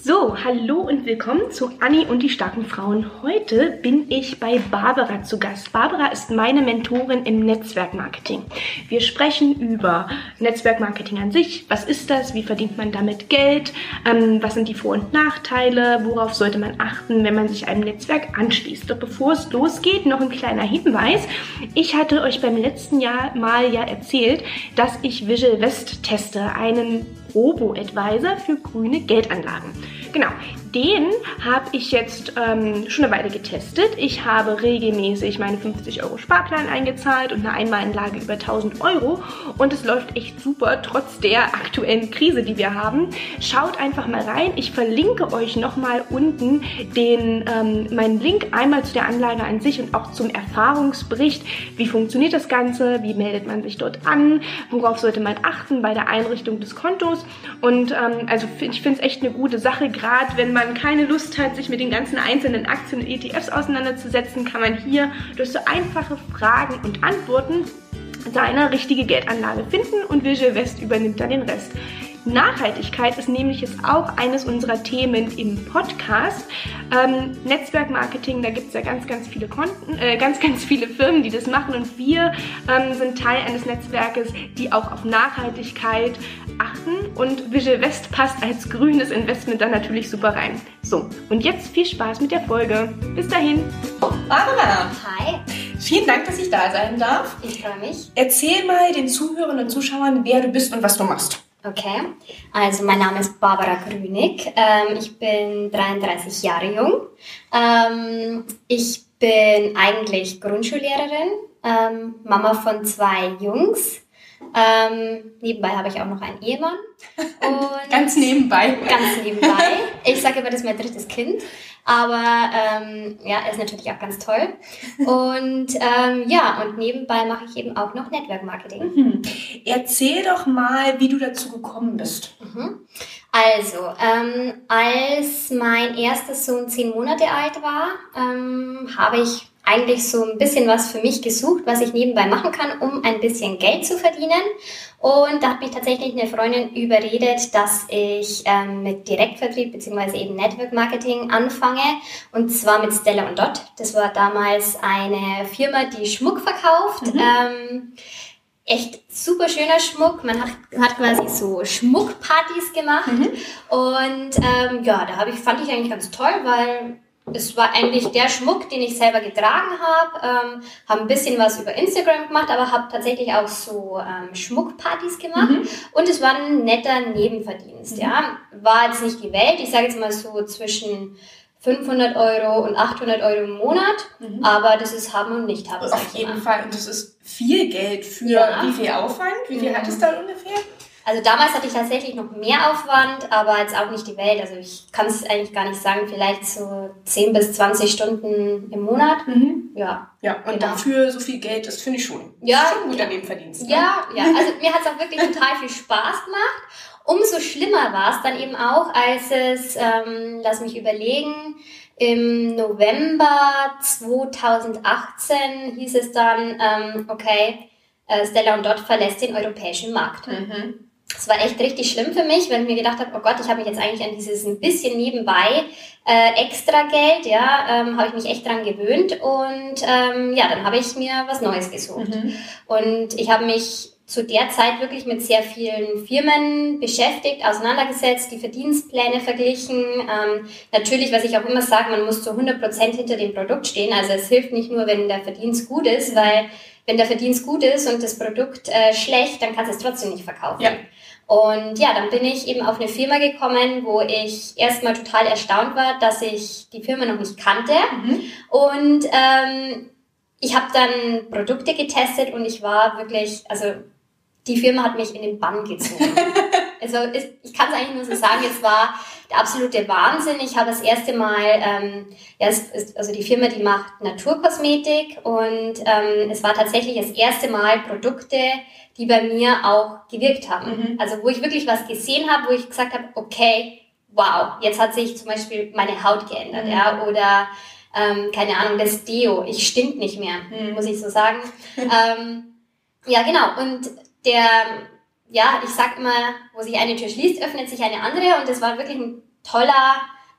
So, hallo und willkommen zu Anni und die starken Frauen. Heute bin ich bei Barbara zu Gast. Barbara ist meine Mentorin im Netzwerkmarketing. Wir sprechen über Netzwerkmarketing an sich. Was ist das? Wie verdient man damit Geld? Ähm, was sind die Vor- und Nachteile? Worauf sollte man achten, wenn man sich einem Netzwerk anschließt? Doch bevor es losgeht, noch ein kleiner Hinweis. Ich hatte euch beim letzten Jahr mal ja erzählt, dass ich Visual West teste, einen Robo-Advisor für grüne Geldanlagen. Genau, den habe ich jetzt ähm, schon eine Weile getestet. Ich habe regelmäßig meine 50 Euro Sparplan eingezahlt und eine Einmalanlage über 1000 Euro und es läuft echt super, trotz der aktuellen Krise, die wir haben. Schaut einfach mal rein. Ich verlinke euch nochmal unten den, ähm, meinen Link einmal zu der Anlage an sich und auch zum Erfahrungsbericht. Wie funktioniert das Ganze? Wie meldet man sich dort an? Worauf sollte man achten bei der Einrichtung des Kontos? Und ähm, also ich finde es echt eine gute Sache, gerade wenn man keine Lust hat, sich mit den ganzen einzelnen Aktien und ETFs auseinanderzusetzen, kann man hier durch so einfache Fragen und Antworten seine richtige Geldanlage finden und Visual West übernimmt dann den Rest. Nachhaltigkeit ist nämlich jetzt auch eines unserer Themen im Podcast. Ähm, Netzwerkmarketing, da gibt es ja ganz, ganz viele Konten, äh, ganz, ganz viele Firmen, die das machen und wir ähm, sind Teil eines Netzwerkes, die auch auf Nachhaltigkeit achten und Visual West passt als grünes Investment dann natürlich super rein. So, und jetzt viel Spaß mit der Folge. Bis dahin. Barbara. Hi. Vielen Dank, dass ich da sein darf. Ich freue mich. Erzähl mal den Zuhörern und Zuschauern, wer du bist und was du machst. Okay, also mein Name ist Barbara Grünig. Ähm, ich bin 33 Jahre jung. Ähm, ich bin eigentlich Grundschullehrerin, ähm, Mama von zwei Jungs. Ähm, nebenbei habe ich auch noch einen Ehemann. Ganz nebenbei. Ganz nebenbei. Ich sage immer, das ist mein drittes Kind. Aber ähm, ja, er ist natürlich auch ganz toll. Und ähm, ja, und nebenbei mache ich eben auch noch Network Marketing. Mhm. Erzähl doch mal, wie du dazu gekommen bist. Mhm. Also, ähm, als mein erster Sohn zehn Monate alt war, ähm, habe ich eigentlich so ein bisschen was für mich gesucht, was ich nebenbei machen kann, um ein bisschen Geld zu verdienen. Und da hat mich tatsächlich eine Freundin überredet, dass ich ähm, mit Direktvertrieb bzw. eben Network Marketing anfange. Und zwar mit Stella und Dot. Das war damals eine Firma, die Schmuck verkauft. Mhm. Ähm, echt super schöner Schmuck. Man hat, hat quasi so Schmuckpartys gemacht. Mhm. Und ähm, ja, da ich, fand ich eigentlich ganz toll, weil es war eigentlich der Schmuck, den ich selber getragen habe. Ähm, habe ein bisschen was über Instagram gemacht, aber habe tatsächlich auch so ähm, Schmuckpartys gemacht. Mhm. Und es war ein netter Nebenverdienst. Mhm. Ja, war jetzt nicht die Welt. Ich sage jetzt mal so zwischen 500 Euro und 800 Euro im Monat, mhm. aber das ist haben und nicht haben. Auf jeden Fall. Und das ist viel Geld für ja. wie viel Aufwand? Wie viel ja. hat es da ungefähr? Also damals hatte ich tatsächlich noch mehr Aufwand, aber jetzt auch nicht die Welt. Also ich kann es eigentlich gar nicht sagen, vielleicht so 10 bis 20 Stunden im Monat. Mhm. Ja. Ja, und genau. dafür so viel Geld, das finde ich schon. Ja. Das ist schon ein guter Nebenverdienst. Ne? Ja, ja. Also mir hat es auch wirklich total viel Spaß gemacht. Umso schlimmer war es dann eben auch, als es, ähm, lass mich überlegen, im November 2018 hieß es dann, ähm, okay, äh, Stella und Dot verlässt den europäischen Markt. Mhm. Es war echt richtig schlimm für mich, wenn ich mir gedacht habe, oh Gott, ich habe mich jetzt eigentlich an dieses ein bisschen nebenbei äh, extra Geld, ja, ähm, habe ich mich echt dran gewöhnt und ähm, ja, dann habe ich mir was Neues gesucht. Mhm. Und ich habe mich zu der Zeit wirklich mit sehr vielen Firmen beschäftigt, auseinandergesetzt, die Verdienstpläne verglichen. Ähm, natürlich, was ich auch immer sage, man muss zu 100 Prozent hinter dem Produkt stehen. Also es hilft nicht nur, wenn der Verdienst gut ist, weil wenn der Verdienst gut ist und das Produkt äh, schlecht, dann kannst du es trotzdem nicht verkaufen. Ja. Und ja, dann bin ich eben auf eine Firma gekommen, wo ich erstmal total erstaunt war, dass ich die Firma noch nicht kannte. Mhm. Und ähm, ich habe dann Produkte getestet und ich war wirklich, also die Firma hat mich in den Bann gezogen. also ich kann es eigentlich nur so sagen, es war der absolute Wahnsinn. Ich habe das erste Mal, ähm, ja, es ist, also die Firma, die macht Naturkosmetik und ähm, es war tatsächlich das erste Mal Produkte, die bei mir auch gewirkt haben. Mhm. Also wo ich wirklich was gesehen habe, wo ich gesagt habe, okay, wow, jetzt hat sich zum Beispiel meine Haut geändert, mhm. ja, oder ähm, keine Ahnung, das Deo, ich stink nicht mehr, mhm. muss ich so sagen. ähm, ja, genau. Und der, ja, ich sag immer, wo sich eine Tür schließt, öffnet sich eine andere und das war wirklich ein toller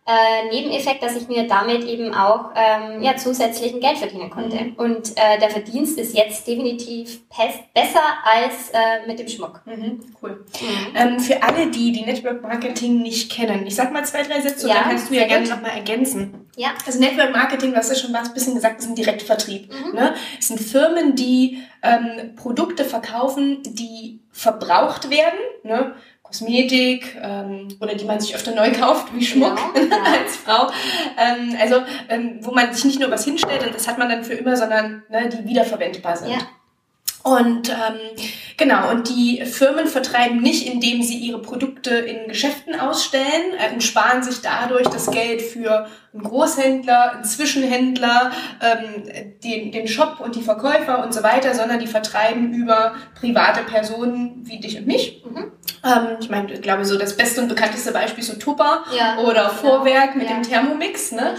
äh, Nebeneffekt, dass ich mir damit eben auch ähm, ja, zusätzlichen Geld verdienen konnte. Mhm. Und äh, der Verdienst ist jetzt definitiv besser als äh, mit dem Schmuck. Mhm, cool. Mhm. Ähm, für alle, die die Network Marketing nicht kennen, ich sag mal zwei, drei Sätze ja, und dann kannst du ja gerne nochmal ergänzen. Ja. Also Network Marketing, du hast ja schon was ein bisschen gesagt, ist ein Direktvertrieb. Mhm. Ne? Es sind Firmen, die ähm, Produkte verkaufen, die verbraucht werden. Ne? Kosmetik ähm, oder die man sich öfter neu kauft, wie Schmuck ja. als Frau. Ähm, also ähm, wo man sich nicht nur was hinstellt und das hat man dann für immer, sondern ne, die wiederverwendbar sind. Ja. Und ähm, genau, und die Firmen vertreiben nicht, indem sie ihre Produkte in Geschäften ausstellen äh, und sparen sich dadurch das Geld für einen Großhändler, einen Zwischenhändler, ähm, den, den Shop und die Verkäufer und so weiter, sondern die vertreiben über private Personen wie dich und mich. Mhm. Ähm, ich meine, ich glaube, so das beste und bekannteste Beispiel ist so Tupper ja, oder Vorwerk mit ja. dem Thermomix. Ne?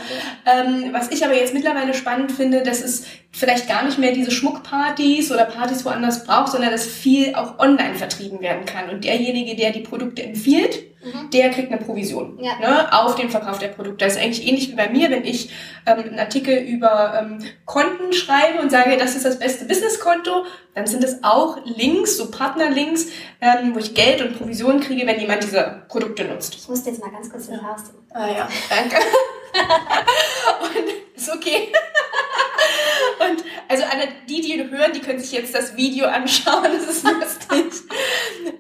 Ähm, was ich aber jetzt mittlerweile spannend finde, dass es vielleicht gar nicht mehr diese Schmuckpartys oder Partys woanders braucht, sondern dass viel auch online vertrieben werden kann. Und derjenige, der die Produkte empfiehlt, mhm. der kriegt eine Provision ja. ne, auf den Verkauf der Produkte. Das ist eigentlich ähnlich wie bei mir, wenn ich ähm, einen Artikel über ähm, Konten schreibe und sage, das ist das beste Businesskonto, dann sind es auch Links, so Partnerlinks, ähm, wo ich Geld und Provision kriege, wenn jemand diese Produkte nutzt. Ich muss jetzt mal ganz kurz den Haus Ah ja, danke. und ist okay. Und also alle die, die hören, die können sich jetzt das Video anschauen, das ist lustig.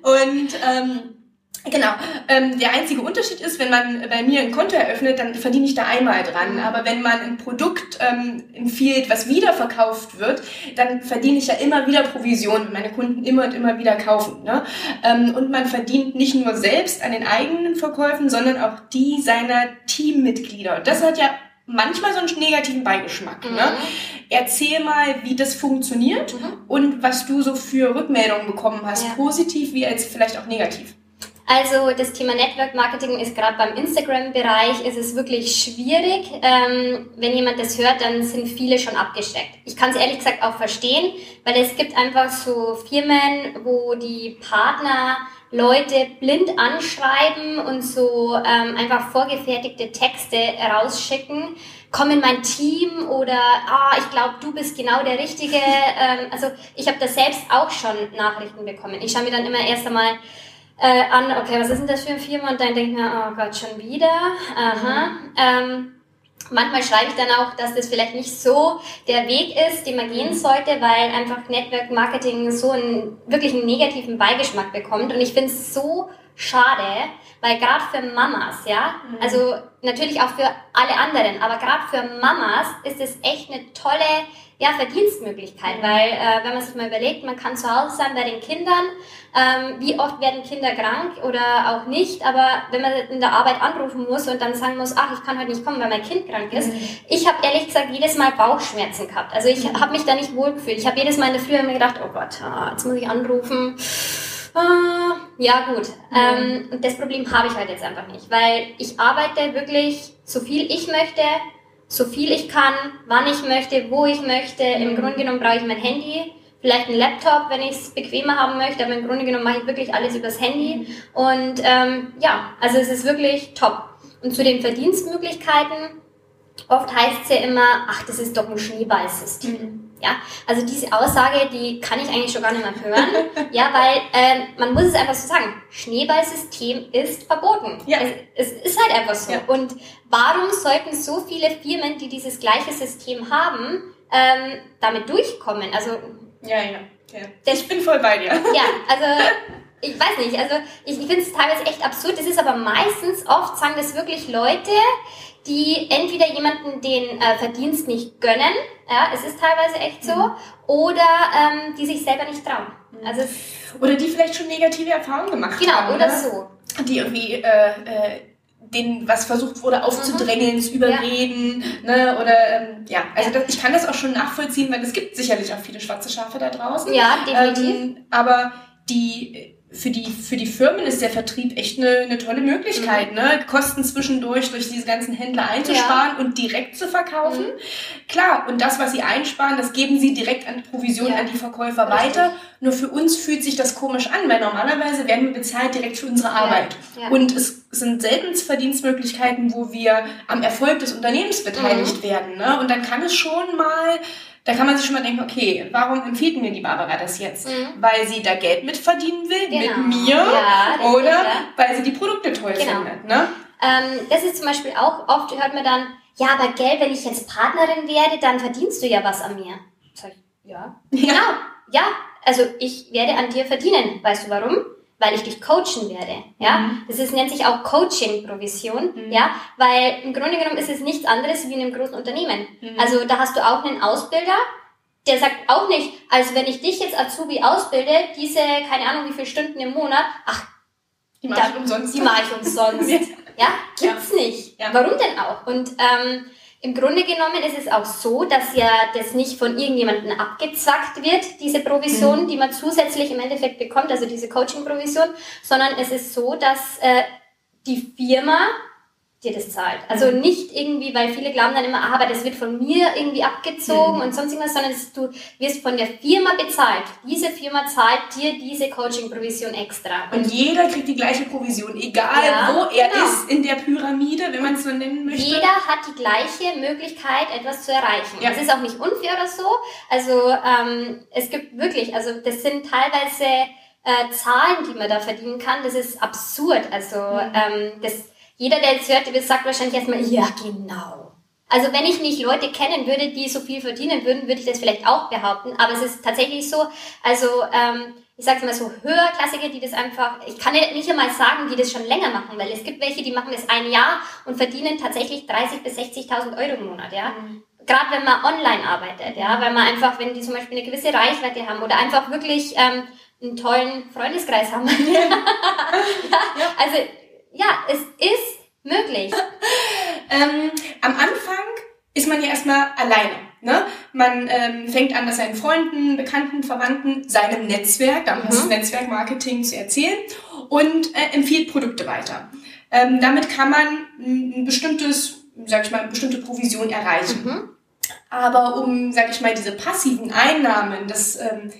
Und ähm, Genau. Ähm, der einzige Unterschied ist, wenn man bei mir ein Konto eröffnet, dann verdiene ich da einmal dran. Mhm. Aber wenn man ein Produkt ähm, empfiehlt, was wiederverkauft wird, dann verdiene ich ja immer wieder Provision, wenn meine Kunden immer und immer wieder kaufen. Ne? Ähm, und man verdient nicht nur selbst an den eigenen Verkäufen, sondern auch die seiner Teammitglieder. Und das hat ja manchmal so einen negativen Beigeschmack. Ne? Mhm. Ne? Erzähl mal, wie das funktioniert mhm. und was du so für Rückmeldungen bekommen hast, ja. positiv wie als vielleicht auch negativ. Also das Thema Network Marketing ist gerade beim Instagram-Bereich ist es wirklich schwierig. Ähm, wenn jemand das hört, dann sind viele schon abgesteckt. Ich kann es ehrlich gesagt auch verstehen, weil es gibt einfach so Firmen, wo die Partner Leute blind anschreiben und so ähm, einfach vorgefertigte Texte rausschicken. Komm in mein Team oder ah, ich glaube, du bist genau der Richtige. Ähm, also ich habe da selbst auch schon Nachrichten bekommen. Ich schaue mir dann immer erst einmal äh, an, okay, was ist denn das für eine Firma? Und dann denke ich mir, oh Gott, schon wieder. Aha. Mhm. Ähm, manchmal schreibe ich dann auch, dass das vielleicht nicht so der Weg ist, den man gehen mhm. sollte, weil einfach Network Marketing so einen wirklich einen negativen Beigeschmack bekommt. Und ich finde es so schade, weil gerade für Mamas, ja, mhm. also natürlich auch für alle anderen, aber gerade für Mamas ist es echt eine tolle ja, Verdienstmöglichkeit, mhm. weil äh, wenn man sich mal überlegt, man kann zu Hause sein bei den Kindern, ähm, wie oft werden Kinder krank oder auch nicht, aber wenn man in der Arbeit anrufen muss und dann sagen muss, ach, ich kann heute nicht kommen, weil mein Kind krank ist. Mhm. Ich habe ehrlich gesagt jedes Mal Bauchschmerzen gehabt. Also ich mhm. habe mich da nicht wohlgefühlt. Ich habe jedes Mal in der Früh mir gedacht, oh Gott, ah, jetzt muss ich anrufen. Ah, ja gut. Mhm. Ähm, das Problem habe ich halt jetzt einfach nicht, weil ich arbeite wirklich so viel ich möchte, so viel ich kann, wann ich möchte, wo ich möchte. Im mhm. Grunde genommen brauche ich mein Handy, vielleicht ein Laptop, wenn ich es bequemer haben möchte, aber im Grunde genommen mache ich wirklich alles übers Handy. Mhm. Und ähm, ja, also es ist wirklich top. Und zu den Verdienstmöglichkeiten, oft heißt es ja immer, ach, das ist doch ein Schneeballsystem. Mhm. Ja, also diese Aussage, die kann ich eigentlich schon gar nicht mehr hören. ja, weil äh, man muss es einfach so sagen, Schneeballsystem ist verboten. Ja. Es, es ist halt einfach so. Ja. Und warum sollten so viele Firmen, die dieses gleiche System haben, ähm, damit durchkommen? Also ja, ja. ja. ich bin voll bei dir. Ja, also ich weiß nicht, also ich, ich finde es teilweise echt absurd. Es ist aber meistens oft, sagen das wirklich Leute, die entweder jemanden den äh, Verdienst nicht gönnen, ja, es ist teilweise echt so, mhm. oder ähm, die sich selber nicht trauen. Mhm. Also oder die vielleicht schon negative Erfahrungen gemacht genau, haben. Genau, oder ne? so. Die irgendwie äh, äh, denen was versucht wurde aufzudrängeln, mhm. zu überreden, ja. ne, oder ähm, ja, also das, ich kann das auch schon nachvollziehen, weil es gibt sicherlich auch viele schwarze Schafe da draußen. Ja, definitiv. Ähm, aber die für die, für die Firmen ist der Vertrieb echt eine, eine tolle Möglichkeit, mhm. ne? Kosten zwischendurch durch diese ganzen Händler einzusparen ja. und direkt zu verkaufen. Mhm. Klar, und das, was sie einsparen, das geben sie direkt an Provision ja. an die Verkäufer Richtig. weiter. Nur für uns fühlt sich das komisch an, weil normalerweise werden wir bezahlt direkt für unsere Arbeit. Ja. Und es sind selten Verdienstmöglichkeiten, wo wir am Erfolg des Unternehmens beteiligt mhm. werden. Ne? Und dann kann es schon mal da kann man sich schon mal denken, okay, warum empfiehlt mir die Barbara das jetzt? Mhm. Weil sie da Geld mitverdienen will, genau. mit mir, ja, oder ja. weil sie die Produkte toll genau. findet. Ne? Ähm, das ist zum Beispiel auch, oft hört man dann, ja, aber Geld, wenn ich jetzt Partnerin werde, dann verdienst du ja was an mir. Sag ich, ja. ja. Genau, ja. Also ich werde an dir verdienen. Weißt du warum? Weil ich dich coachen werde. Ja, mhm. das ist, nennt sich auch Coaching-Provision. Mhm. Ja, weil im Grunde genommen ist es nichts anderes wie in einem großen Unternehmen. Mhm. Also da hast du auch einen Ausbilder, der sagt auch nicht, also wenn ich dich jetzt Azubi ausbilde, diese, keine Ahnung wie viele Stunden im Monat, ach, die mache ich umsonst. Die mache ich umsonst. ja, gibt's ja. nicht. Ja. Warum denn auch? Und ähm, im Grunde genommen ist es auch so, dass ja das nicht von irgendjemandem abgezackt wird, diese Provision, mhm. die man zusätzlich im Endeffekt bekommt, also diese Coaching-Provision, sondern es ist so, dass äh, die Firma dir das zahlt. Also mhm. nicht irgendwie, weil viele glauben dann immer, ah, aber das wird von mir irgendwie abgezogen mhm. und sonst irgendwas, sondern du wirst von der Firma bezahlt. Diese Firma zahlt dir diese Coaching-Provision extra. Und, und, jeder kriegt die gleiche Provision, egal ja, wo er genau. ist in der Pyramide, wenn man es so nennen möchte. Jeder hat die gleiche Möglichkeit, etwas zu erreichen. Ja. Das ist auch nicht unfair oder so. Also ähm, es gibt wirklich, also das sind teilweise äh, Zahlen, die man da verdienen kann. Das ist absurd. Also mhm. ähm, das jeder, der jetzt hört, sagt wahrscheinlich erstmal, ja, genau. Also wenn ich nicht Leute kennen würde, die so viel verdienen würden, würde ich das vielleicht auch behaupten. Aber es ist tatsächlich so, also ähm, ich sage mal so Höherklassige, die das einfach, ich kann nicht einmal sagen, die das schon länger machen, weil es gibt welche, die machen das ein Jahr und verdienen tatsächlich 30.000 bis 60.000 Euro im Monat, ja. Mhm. Gerade wenn man online arbeitet, ja, weil man einfach, wenn die zum Beispiel eine gewisse Reichweite haben oder einfach wirklich ähm, einen tollen Freundeskreis haben. ja, also ja, es ist möglich. ähm, am Anfang ist man ja erstmal alleine. Ne? Man ähm, fängt an, das seinen Freunden, Bekannten, Verwandten, seinem Netzwerk, dann mhm. das Netzwerkmarketing zu erzählen und äh, empfiehlt Produkte weiter. Ähm, damit kann man ein bestimmtes, sag ich mal, eine bestimmte Provision erreichen. Mhm. Aber um, sag ich mal, diese passiven Einnahmen, das ähm,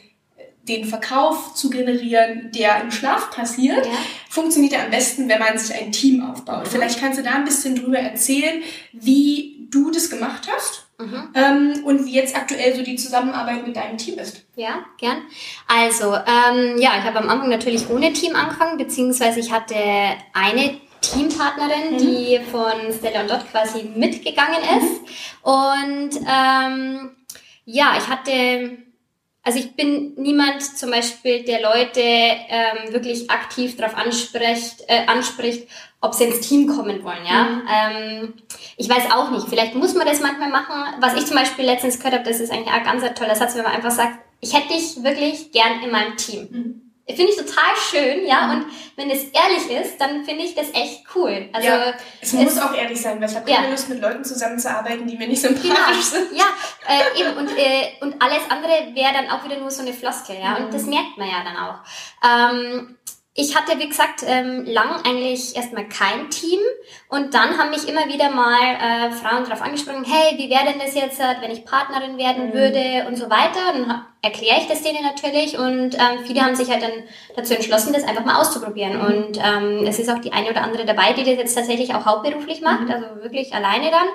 den Verkauf zu generieren, der im Schlaf passiert, ja. funktioniert er am besten, wenn man sich ein Team aufbaut. Mhm. Vielleicht kannst du da ein bisschen drüber erzählen, wie du das gemacht hast. Mhm. Ähm, und wie jetzt aktuell so die Zusammenarbeit mit deinem Team ist. Ja, gern. Also, ähm, ja, ich habe am Anfang natürlich ohne Team angefangen, beziehungsweise ich hatte eine Teampartnerin, mhm. die von Stella und Dot quasi mitgegangen ist. Mhm. Und ähm, ja, ich hatte also ich bin niemand zum Beispiel, der Leute ähm, wirklich aktiv darauf anspricht, äh, anspricht, ob sie ins Team kommen wollen. Ja, mhm. ähm, ich weiß auch nicht. Vielleicht muss man das manchmal machen. Was ich zum Beispiel letztens gehört habe, das ist eigentlich ein ganz toller Satz, wenn man einfach sagt, ich hätte dich wirklich gern in meinem Team. Mhm. Finde ich total schön, ja. Mhm. Und wenn es ehrlich ist, dann finde ich das echt cool. Also ja, es, es muss auch ehrlich sein, weil ich habe keine ja. Lust, mit Leuten zusammenzuarbeiten, die mir nicht sympathisch genau. sind. Ja, äh, eben. Und, äh, und alles andere wäre dann auch wieder nur so eine Floskel, ja. Mhm. Und das merkt man ja dann auch. Ähm, ich hatte, wie gesagt, ähm, lang eigentlich erstmal kein Team und dann haben mich immer wieder mal äh, Frauen darauf angesprochen, hey, wie wäre denn das jetzt, äh, wenn ich Partnerin werden mhm. würde und so weiter. Dann erkläre ich das denen natürlich und ähm, viele haben sich halt dann dazu entschlossen, das einfach mal auszuprobieren. Mhm. Und ähm, es ist auch die eine oder andere dabei, die das jetzt tatsächlich auch hauptberuflich macht, mhm. also wirklich alleine dann.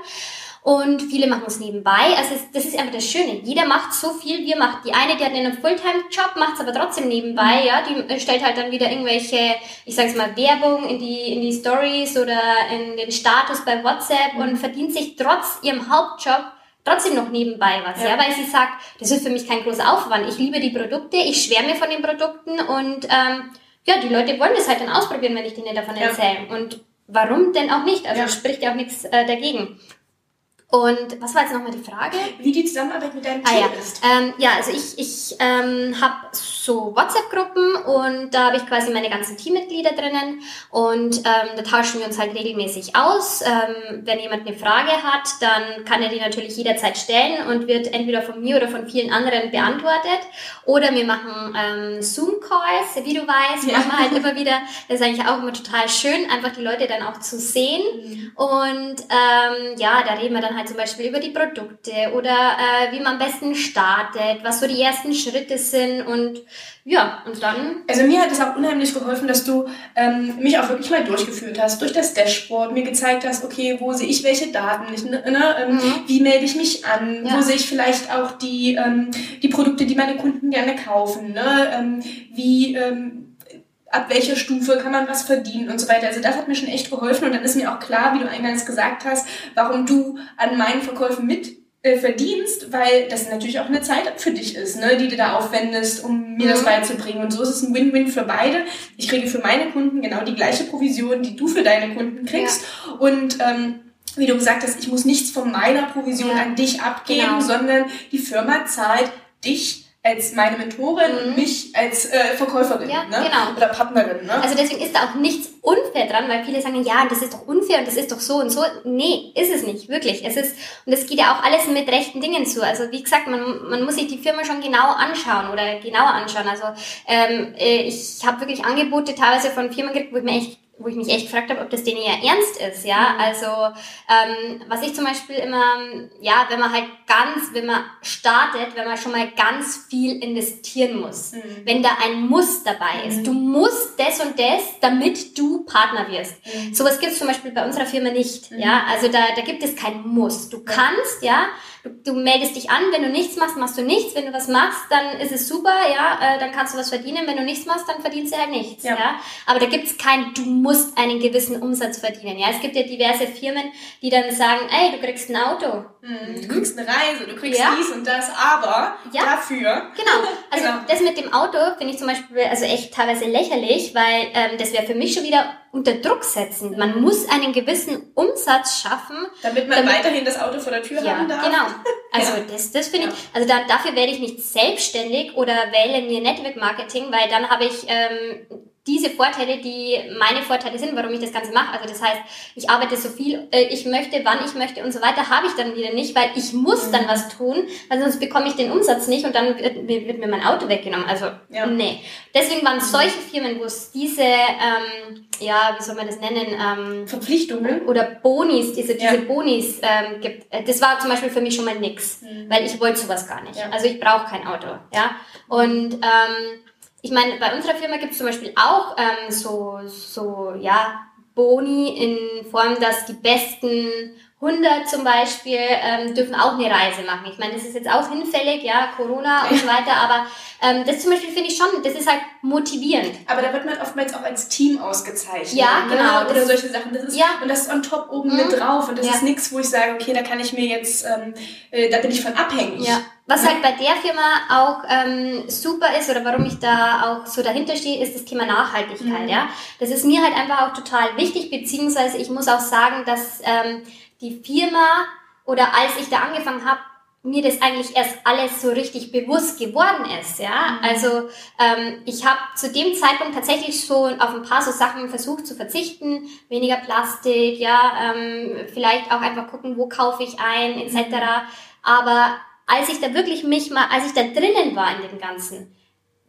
Und viele machen es nebenbei. Also es, das ist einfach das Schöne. Jeder macht so viel, wie er macht. Die eine, die hat einen Fulltime-Job, macht es aber trotzdem nebenbei, ja. Die stellt halt dann wieder irgendwelche, ich sag's mal, Werbung in die, in die Stories oder in den Status bei WhatsApp mhm. und verdient sich trotz ihrem Hauptjob trotzdem noch nebenbei was, ja. ja, weil sie sagt, das ist für mich kein großer Aufwand. Ich liebe die Produkte, ich schwärme von den Produkten und ähm, ja, die Leute wollen das halt dann ausprobieren, wenn ich denen davon erzähle. Ja. Und warum denn auch nicht? Also ja. spricht ja auch nichts äh, dagegen. Und was war jetzt nochmal die Frage? Wie die Zusammenarbeit mit deinem Team ah, ja. ist. Ähm, ja, also ich, ich ähm, habe so WhatsApp-Gruppen und da habe ich quasi meine ganzen Teammitglieder drinnen und ähm, da tauschen wir uns halt regelmäßig aus. Ähm, wenn jemand eine Frage hat, dann kann er die natürlich jederzeit stellen und wird entweder von mir oder von vielen anderen beantwortet. Oder wir machen ähm, Zoom-Calls, wie du weißt, ja. machen wir halt immer wieder. Das ist eigentlich auch immer total schön, einfach die Leute dann auch zu sehen. Mhm. Und ähm, ja, da reden wir dann halt zum Beispiel über die Produkte oder äh, wie man am besten startet, was so die ersten Schritte sind und ja, und dann. Also mir hat es auch unheimlich geholfen, dass du ähm, mich auch wirklich mal durchgeführt hast, durch das Dashboard, mir gezeigt hast, okay, wo sehe ich welche Daten, ich, ne, ne ähm, mhm. wie melde ich mich an, ja. wo sehe ich vielleicht auch die, ähm, die Produkte, die meine Kunden gerne kaufen, ne? ähm, wie ähm, ab welcher Stufe kann man was verdienen und so weiter. Also das hat mir schon echt geholfen und dann ist mir auch klar, wie du eingangs gesagt hast, warum du an meinen Verkäufen mit verdienst, weil das natürlich auch eine Zeit für dich ist, ne, die du da aufwendest, um mir mhm. das beizubringen. Und so ist es ein Win-Win für beide. Ich kriege für meine Kunden genau die gleiche Provision, die du für deine Kunden kriegst. Ja. Und ähm, wie du gesagt hast, ich muss nichts von meiner Provision ja. an dich abgeben, genau. sondern die Firma zahlt dich als meine Mentorin mhm. und mich als äh, Verkäuferin ja, ne? genau. oder Partnerin. Ne? Also deswegen ist da auch nichts unfair dran, weil viele sagen, ja, das ist doch unfair und das ist doch so und so. Nee, ist es nicht, wirklich. Es ist, und es geht ja auch alles mit rechten Dingen zu. Also wie gesagt, man, man muss sich die Firma schon genau anschauen oder genauer anschauen. Also ähm, äh, ich habe wirklich Angebote teilweise von Firmen gekriegt, wo ich mir echt wo ich mich echt gefragt habe, ob das denen ja ernst ist, ja. Mhm. Also ähm, was ich zum Beispiel immer, ja, wenn man halt ganz, wenn man startet, wenn man schon mal ganz viel investieren muss, mhm. wenn da ein Muss dabei ist, mhm. du musst das und das, damit du Partner wirst. Mhm. Sowas gibt es zum Beispiel bei unserer Firma nicht, mhm. ja. Also da, da gibt es kein Muss. Du kannst, ja, du, du meldest dich an, wenn du nichts machst, machst du nichts. Wenn du was machst, dann ist es super, ja, äh, dann kannst du was verdienen. Wenn du nichts machst, dann verdienst du halt nichts, ja. ja? Aber da gibt es kein, du musst einen gewissen Umsatz verdienen, ja. Es gibt ja diverse Firmen, die dann sagen, ey, du kriegst ein Auto. Mhm. Du kriegst eine Reise, du kriegst ja. dies und das, aber ja. dafür. Genau. Also genau. das mit dem Auto finde ich zum Beispiel also echt teilweise lächerlich, weil ähm, das wäre für mich schon wieder unter Druck setzen. Man muss einen gewissen Umsatz schaffen. Damit man damit, weiterhin das Auto vor der Tür ja, haben darf. Genau. Also ja. das, das finde ich, also da, dafür werde ich nicht selbstständig oder wähle mir Network Marketing, weil dann habe ich ähm, diese Vorteile, die meine Vorteile sind, warum ich das Ganze mache. Also das heißt, ich arbeite so viel, äh, ich möchte, wann ich möchte und so weiter, habe ich dann wieder nicht, weil ich muss dann mhm. was tun, weil sonst bekomme ich den Umsatz nicht und dann wird, wird mir mein Auto weggenommen. Also ja. nee. Deswegen waren solche Firmen, wo es diese, ähm, ja, wie soll man das nennen? Ähm, Verpflichtungen? Oder Bonis, diese, diese ja. Bonis ähm, gibt. Äh, das war zum Beispiel für mich schon mal nix, mhm. weil ich wollte sowas gar nicht. Ja. Also ich brauche kein Auto. Ja. Und ähm, ich meine, bei unserer Firma gibt es zum Beispiel auch ähm, so, so, ja, Boni in Form, dass die besten 100 zum Beispiel ähm, dürfen auch eine Reise machen. Ich meine, das ist jetzt auch hinfällig, ja, Corona und so weiter, aber ähm, das zum Beispiel finde ich schon, das ist halt motivierend. Aber da wird man oftmals auch als Team ausgezeichnet. Ja, ne? genau. Oder solche Sachen. Das ist, ja. Und das ist on top oben mhm. mit drauf. Und das ja. ist nichts, wo ich sage, okay, da kann ich mir jetzt, ähm, äh, da bin ich von abhängig. Ja. Was halt bei der Firma auch ähm, super ist oder warum ich da auch so dahinter stehe, ist das Thema Nachhaltigkeit. Mhm. Ja, das ist mir halt einfach auch total wichtig, beziehungsweise ich muss auch sagen, dass ähm, die Firma oder als ich da angefangen habe, mir das eigentlich erst alles so richtig bewusst geworden ist, ja. Mhm. Also ähm, ich habe zu dem Zeitpunkt tatsächlich schon auf ein paar so Sachen versucht zu verzichten, weniger Plastik, ja, ähm, vielleicht auch einfach gucken, wo kaufe ich ein, etc. Mhm. Aber als ich da wirklich mich mal, als ich da drinnen war in dem Ganzen,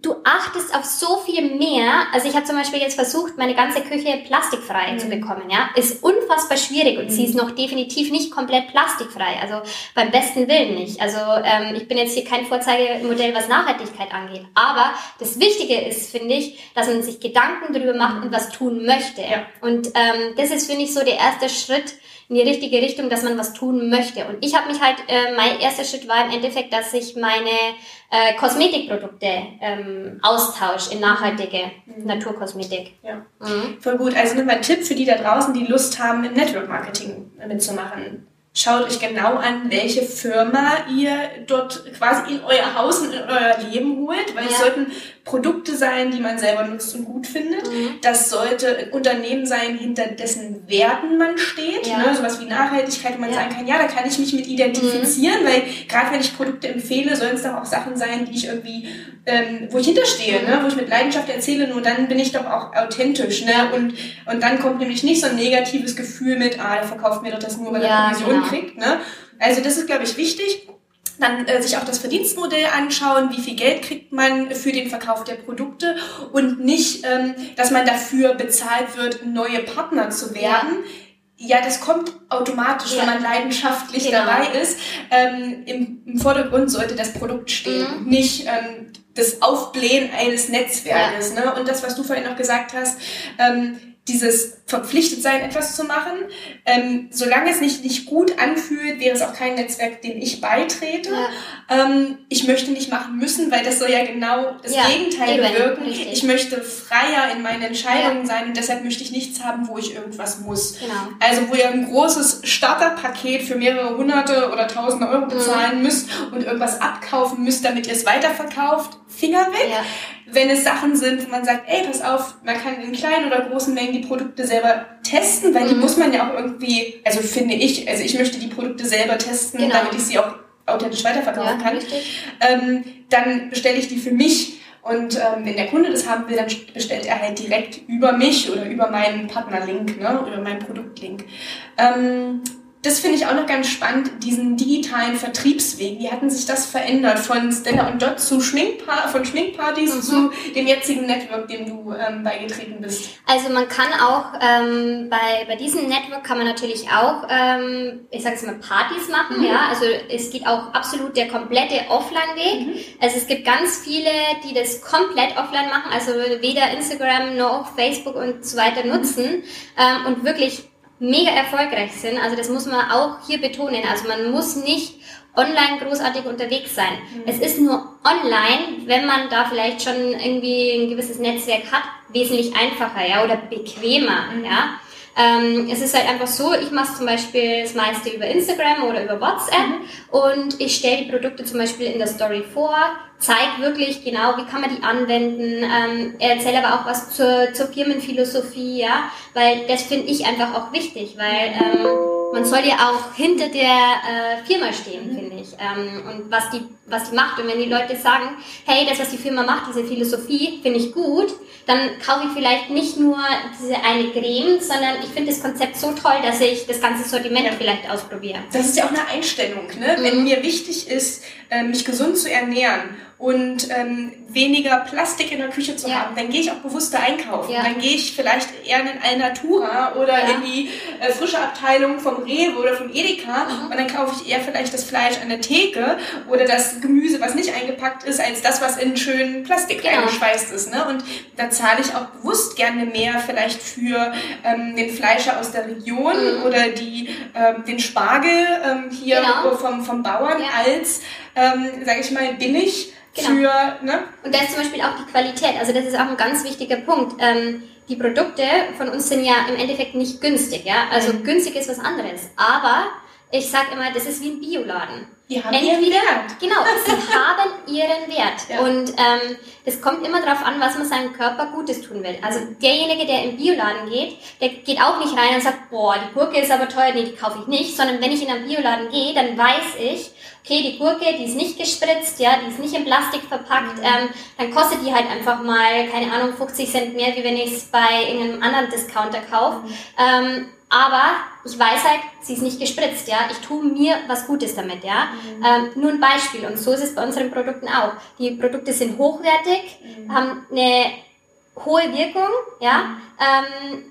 du achtest auf so viel mehr. Also ich habe zum Beispiel jetzt versucht, meine ganze Küche plastikfrei mhm. zu bekommen. Ja, ist unfassbar schwierig und mhm. sie ist noch definitiv nicht komplett plastikfrei. Also beim besten Willen nicht. Also ähm, ich bin jetzt hier kein Vorzeigemodell, was Nachhaltigkeit angeht. Aber das Wichtige ist, finde ich, dass man sich Gedanken darüber macht und was tun möchte. Ja. Und ähm, das ist, finde ich, so der erste Schritt in die richtige Richtung, dass man was tun möchte. Und ich habe mich halt, äh, mein erster Schritt war im Endeffekt, dass ich meine äh, Kosmetikprodukte ähm, austausche in nachhaltige mhm. Naturkosmetik. Ja, mhm. voll gut. Also nochmal ein Tipp für die da draußen, die Lust haben, im Network Marketing mitzumachen. Schaut euch genau an, welche Firma ihr dort quasi in euer Haus und in euer Leben holt, weil ja. es sollten Produkte sein, die man selber nutzt und gut findet. Mhm. Das sollte ein Unternehmen sein, hinter dessen Werten man steht. Ja. Ne? Sowas wie Nachhaltigkeit, wo man ja. sagen kann, ja, da kann ich mich mit identifizieren, mhm. weil gerade wenn ich Produkte empfehle, sollen es doch auch Sachen sein, die ich irgendwie, ähm, wo ich hinterstehe, mhm. ne? wo ich mit Leidenschaft erzähle, nur dann bin ich doch auch authentisch. Ne? Und, und dann kommt nämlich nicht so ein negatives Gefühl mit, ah, der verkauft mir doch das nur, weil er Provision genau. kriegt. Ne? Also das ist, glaube ich, wichtig dann äh, sich auch das Verdienstmodell anschauen, wie viel Geld kriegt man für den Verkauf der Produkte und nicht, ähm, dass man dafür bezahlt wird, neue Partner zu werden. Ja. ja das kommt automatisch, ja. wenn man leidenschaftlich genau. dabei ist. Ähm, im, im, Vordergrund sollte das Produkt stehen, mhm. nicht ähm, das Aufblähen eines Netzwerkes. Ja. Ne? Und das, was du vorhin noch gesagt hast, ähm, dieses verpflichtet sein, etwas zu machen. Ähm, solange es nicht, nicht gut anfühlt, wäre es auch kein Netzwerk, dem ich beitrete. Ja. Ähm, ich möchte nicht machen müssen, weil das soll ja genau das ja, Gegenteil eben, bewirken. Richtig. Ich möchte freier in meinen Entscheidungen ja. sein und deshalb möchte ich nichts haben, wo ich irgendwas muss. Genau. Also wo ihr ein großes Starterpaket für mehrere hunderte oder tausende Euro bezahlen mhm. müsst und irgendwas abkaufen müsst, damit ihr es weiterverkauft, Finger weg. Ja wenn es Sachen sind, wo man sagt, ey, pass auf, man kann in kleinen oder großen Mengen die Produkte selber testen, weil mhm. die muss man ja auch irgendwie, also finde ich, also ich möchte die Produkte selber testen, genau. damit ich sie auch authentisch weiterverkaufen ja, kann. Ähm, dann bestelle ich die für mich und ähm, wenn der Kunde das haben will, dann bestellt er halt direkt über mich oder über meinen Partnerlink, ne, oder meinen Produktlink. Ähm, das finde ich auch noch ganz spannend, diesen digitalen Vertriebsweg. Wie hatten sich das verändert von Stella und Dot zu Schminkpa von Schminkpartys mhm. zu dem jetzigen Network, dem du ähm, beigetreten bist? Also man kann auch ähm, bei, bei diesem Network kann man natürlich auch, ähm, ich sage jetzt mal, Partys machen. Mhm. Ja, also es geht auch absolut der komplette Offline-Weg. Mhm. Also es gibt ganz viele, die das komplett offline machen, also weder Instagram noch Facebook und so weiter nutzen ähm, und wirklich mega erfolgreich sind. Also das muss man auch hier betonen. Also man muss nicht online großartig unterwegs sein. Mhm. Es ist nur online, wenn man da vielleicht schon irgendwie ein gewisses Netzwerk hat, wesentlich einfacher, ja, oder bequemer, mhm. ja. Ähm, es ist halt einfach so, ich mache zum Beispiel das meiste über Instagram oder über WhatsApp mhm. und ich stelle die Produkte zum Beispiel in der Story vor, zeige wirklich genau, wie kann man die anwenden, ähm, erzähle aber auch was zur, zur Firmenphilosophie, ja, weil das finde ich einfach auch wichtig, weil ähm, man soll ja auch hinter der äh, Firma stehen, mhm. finde ich, ähm, und was die, was die macht. Und wenn die Leute sagen, hey, das, was die Firma macht, diese Philosophie, finde ich gut, dann kaufe ich vielleicht nicht nur diese eine Creme, sondern ich finde das Konzept so toll, dass ich das ganze Sortiment ja. vielleicht ausprobiere. Das ist ja auch eine Einstellung, ne? Mhm. Wenn mir wichtig ist, äh, mich gesund zu ernähren und ähm, weniger Plastik in der Küche zu ja. haben, dann gehe ich auch bewusster einkaufen. Ja. Dann gehe ich vielleicht eher in Alnatura oder ja. in die äh, frische Abteilung vom Rewe oder vom Edeka mhm. und dann kaufe ich eher vielleicht das Fleisch an der Theke oder das Gemüse, was nicht eingepackt ist, als das, was in schönen Plastik genau. eingeschweißt ist. Ne? Und da zahle ich auch bewusst gerne mehr vielleicht für ähm, den Fleischer aus der Region mhm. oder die, ähm, den Spargel ähm, hier genau. vom, vom Bauern als, ähm, sage ich mal, billig Genau. Für, ne? Und da ist zum Beispiel auch die Qualität. Also das ist auch ein ganz wichtiger Punkt. Ähm, die Produkte von uns sind ja im Endeffekt nicht günstig, ja. Also mhm. günstig ist was anderes. Aber ich sag immer, das ist wie ein Bioladen. Die haben Entweder, ihren Wert. Genau, sie haben ihren Wert. Ja. Und ähm, es kommt immer darauf an, was man seinem Körper Gutes tun will. Also derjenige, der im Bioladen geht, der geht auch nicht rein und sagt, boah, die Gurke ist aber teuer, nee, die kaufe ich nicht. Sondern wenn ich in einen Bioladen gehe, dann weiß ich, okay, die Gurke, die ist nicht gespritzt, ja, die ist nicht in Plastik verpackt, mhm. ähm, dann kostet die halt einfach mal, keine Ahnung, 50 Cent mehr, wie wenn ich es bei irgendeinem anderen Discounter kaufe. Mhm. Ähm, aber ich weiß halt, sie ist nicht gespritzt, ja. Ich tue mir was Gutes damit, ja. Mhm. Ähm, nur ein Beispiel. Und so ist es bei unseren Produkten auch. Die Produkte sind hochwertig, mhm. haben eine hohe Wirkung, ja. Mhm. Ähm,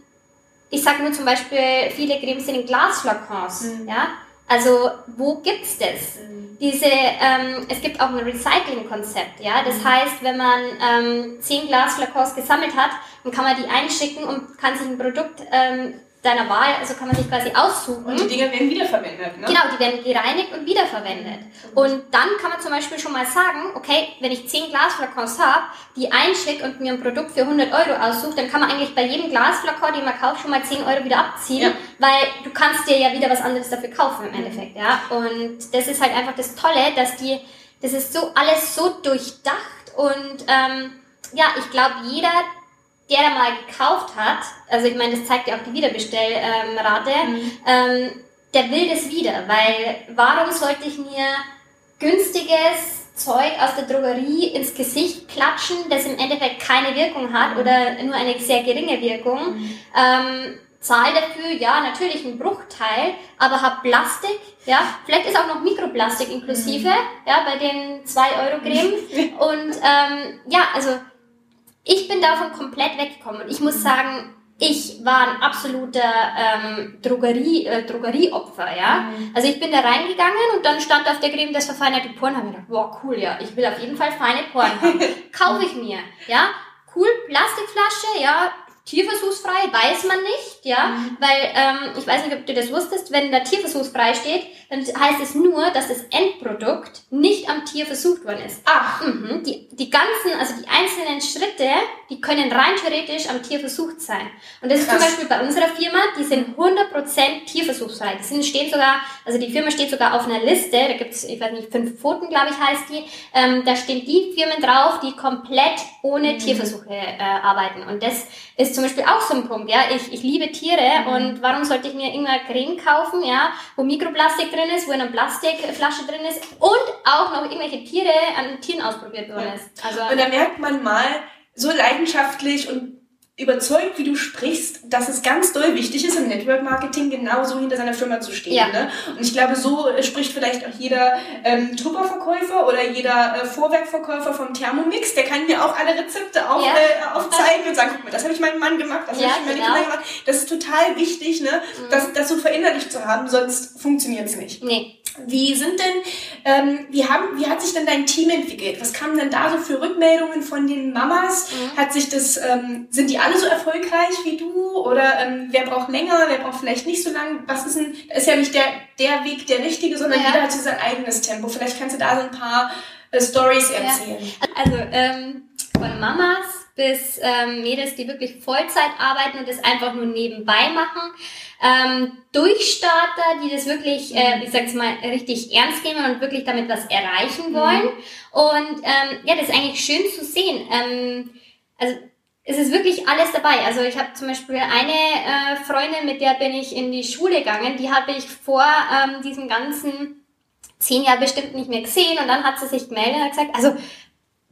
ich sage nur zum Beispiel, viele Cremes sind in Glasflakons, mhm. ja. Also wo gibt's das? Mhm. Diese, ähm, es gibt auch ein Recycling-Konzept, ja. Das mhm. heißt, wenn man ähm, zehn Glasflakons gesammelt hat, dann kann man die einschicken und kann sich ein Produkt ähm, deiner Wahl, also kann man sich quasi aussuchen. Und die Dinge werden wiederverwendet, ne? Genau, die werden gereinigt und wiederverwendet. Und dann kann man zum Beispiel schon mal sagen, okay, wenn ich 10 Glasflakons habe, die einschicke und mir ein Produkt für 100 Euro aussuche, dann kann man eigentlich bei jedem Glasflakon, den man kauft, schon mal 10 Euro wieder abziehen, ja. weil du kannst dir ja wieder was anderes dafür kaufen im Endeffekt, ja. Und das ist halt einfach das Tolle, dass die, das ist so alles so durchdacht und ähm, ja, ich glaube, jeder, der da mal gekauft hat, also ich meine, das zeigt ja auch die Wiederbestellrate, mhm. ähm, der will das wieder, weil warum sollte ich mir günstiges Zeug aus der Drogerie ins Gesicht klatschen, das im Endeffekt keine Wirkung hat mhm. oder nur eine sehr geringe Wirkung? Mhm. Ähm, zahl dafür, ja, natürlich ein Bruchteil, aber hab Plastik, ja, vielleicht ist auch noch Mikroplastik inklusive, mhm. ja, bei den 2 Euro Creme. Und ähm, ja, also ich bin davon komplett weggekommen und ich muss sagen, ich war ein absoluter ähm, Drogerie, äh, Drogerieopfer, ja. Mhm. Also ich bin da reingegangen und dann stand auf der Creme das verfeinerte Porn, habe ich gedacht, boah, cool, ja, ich will auf jeden Fall feine Porn haben. Kaufe ich mir, ja. Cool, Plastikflasche, ja, tierversuchsfrei, weiß man nicht, ja, mhm. weil ähm, ich weiß nicht, ob du das wusstest, wenn da tierversuchsfrei steht, dann heißt es nur, dass das Endprodukt nicht am Tier versucht worden ist. Ach. Mhm. Die, die ganzen, also die einzelnen Schritte, die können rein theoretisch am Tier versucht sein. Und das Krass. ist zum Beispiel bei unserer Firma, die sind 100% tierversuchsfrei. Die sind, stehen sogar, also die Firma steht sogar auf einer Liste, da gibt es, ich weiß nicht, fünf Pfoten, glaube ich, heißt die, ähm, da stehen die Firmen drauf, die komplett ohne mhm. Tierversuche äh, arbeiten. Und das ist zum Beispiel auch so ein Punkt, ja. Ich, ich liebe Tiere mhm. und warum sollte ich mir irgendeine Creme kaufen, ja, wo Mikroplastik drin ist, wo eine Plastikflasche drin ist und auch noch irgendwelche Tiere an Tieren ausprobiert worden ist. Also, und da merkt man mal, so leidenschaftlich und überzeugt, wie du sprichst, dass es ganz doll wichtig ist, im Network Marketing genauso hinter seiner Firma zu stehen. Ja. Ne? Und ich glaube, so spricht vielleicht auch jeder ähm, Tupperverkäufer oder jeder äh, Vorwerkverkäufer vom Thermomix, der kann mir auch alle Rezepte auf, ja. äh, aufzeigen und sagen, guck mal, das habe ich meinem Mann gemacht, das ja, habe ich meine genau. Kinder gemacht. Das ist total wichtig, ne? Mhm. das, das so verinnerlicht zu haben, sonst funktioniert es nicht. Nee. Wie sind denn, ähm, wie haben, wie hat sich denn dein Team entwickelt? Was kamen denn da so für Rückmeldungen von den Mamas? Mhm. Hat sich das, ähm, sind die alle so erfolgreich wie du? Oder ähm, wer braucht länger, wer braucht vielleicht nicht so lang? Was ist denn, ist ja nicht der, der Weg der richtige, sondern ja. jeder hat so sein eigenes Tempo. Vielleicht kannst du da so ein paar äh, Stories erzählen. Ja. Also ähm, von Mamas bis ähm, Mädels, die wirklich Vollzeit arbeiten und das einfach nur nebenbei machen. Ähm, Durchstarter, die das wirklich, äh, ich sag's mal, richtig ernst nehmen und wirklich damit was erreichen wollen. Mhm. Und ähm, ja, das ist eigentlich schön zu sehen. Ähm, also es ist wirklich alles dabei. Also ich habe zum Beispiel eine äh, Freundin, mit der bin ich in die Schule gegangen, die habe ich vor ähm, diesem ganzen zehn Jahren bestimmt nicht mehr gesehen und dann hat sie sich gemeldet und hat gesagt, also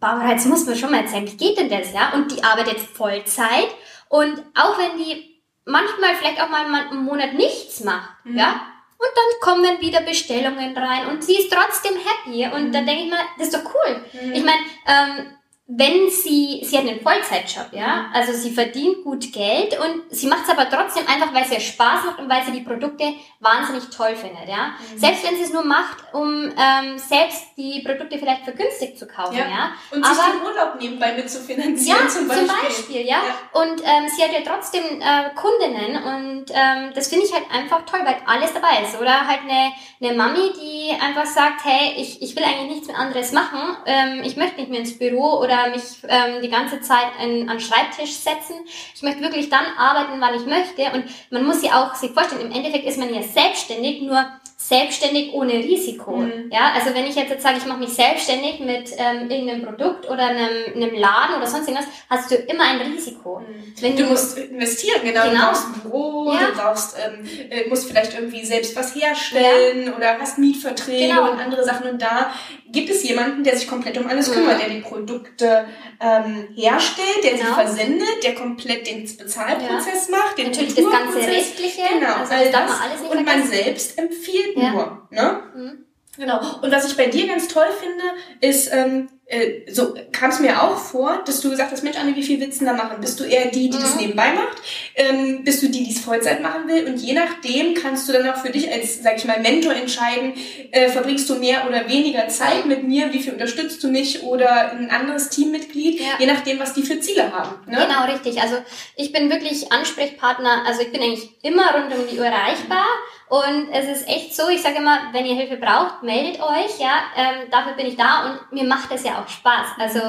Barbara, jetzt muss man schon mal erzählen, wie geht denn das, ja? Und die arbeitet Vollzeit und auch wenn die manchmal vielleicht auch mal einen Monat nichts macht, mhm. ja? Und dann kommen wieder Bestellungen rein und sie ist trotzdem happy und mhm. dann denke ich mal, das ist doch cool. Mhm. Ich meine, ähm, wenn sie, sie hat einen Vollzeitjob, ja, also sie verdient gut Geld und sie macht es aber trotzdem einfach, weil es ihr Spaß macht und weil sie die Produkte wahnsinnig toll findet, ja. Mhm. Selbst wenn sie es nur macht, um ähm, selbst die Produkte vielleicht vergünstigt zu kaufen, ja. ja? Und aber, sich den Urlaub nebenbei mitzufinanzieren ja, zum Beispiel. Zum Beispiel, ja. ja. Und ähm, sie hat ja trotzdem äh, Kundinnen und ähm, das finde ich halt einfach toll, weil alles dabei ist. Oder halt eine, eine Mami, die einfach sagt, hey, ich, ich will eigentlich nichts mehr anderes machen, ähm, ich möchte nicht mehr ins Büro oder oder mich ähm, die ganze Zeit an den Schreibtisch setzen. Ich möchte wirklich dann arbeiten, wann ich möchte. Und man muss ja auch sich vorstellen, im Endeffekt ist man ja selbstständig, nur selbstständig ohne Risiko. Mhm. Ja, also wenn ich jetzt, jetzt sage, ich mache mich selbstständig mit ähm, irgendeinem Produkt oder einem, einem Laden oder sonst irgendwas, hast du immer ein Risiko. Mhm. Wenn du, du, musst investieren, genau. genau. Du brauchst ein Büro, ja. du brauchst, ähm, äh, musst vielleicht irgendwie selbst was herstellen ja. oder hast Mietverträge genau. und andere Sachen. Und da gibt es jemanden, der sich komplett um alles mhm. kümmert, der die Produkte ähm, herstellt, der genau. sie versendet, der komplett den Bezahlprozess ja. macht, den Natürlich das ganze Rechtliche. Genau, also das. das und man selbst empfiehlt ja. nur. Ne? Mhm. Genau. Und was ich bei dir ganz toll finde, ist, ähm, äh, so kam es mir auch vor, dass du gesagt hast, Mensch, Anne, wie viel du da machen? Bist du eher die, die mhm. das nebenbei macht? Ähm, bist du die, die es Vollzeit machen will? Und je nachdem kannst du dann auch für dich als, sag ich mal, Mentor entscheiden, äh, verbringst du mehr oder weniger Zeit mit mir, wie viel unterstützt du mich oder ein anderes Teammitglied, ja. je nachdem, was die für Ziele haben. Ne? Genau, richtig. Also ich bin wirklich Ansprechpartner, also ich bin eigentlich immer rund um die Uhr erreichbar. Und es ist echt so, ich sage immer, wenn ihr Hilfe braucht, meldet euch, ja, ähm, dafür bin ich da und mir macht es ja auch Spaß. Also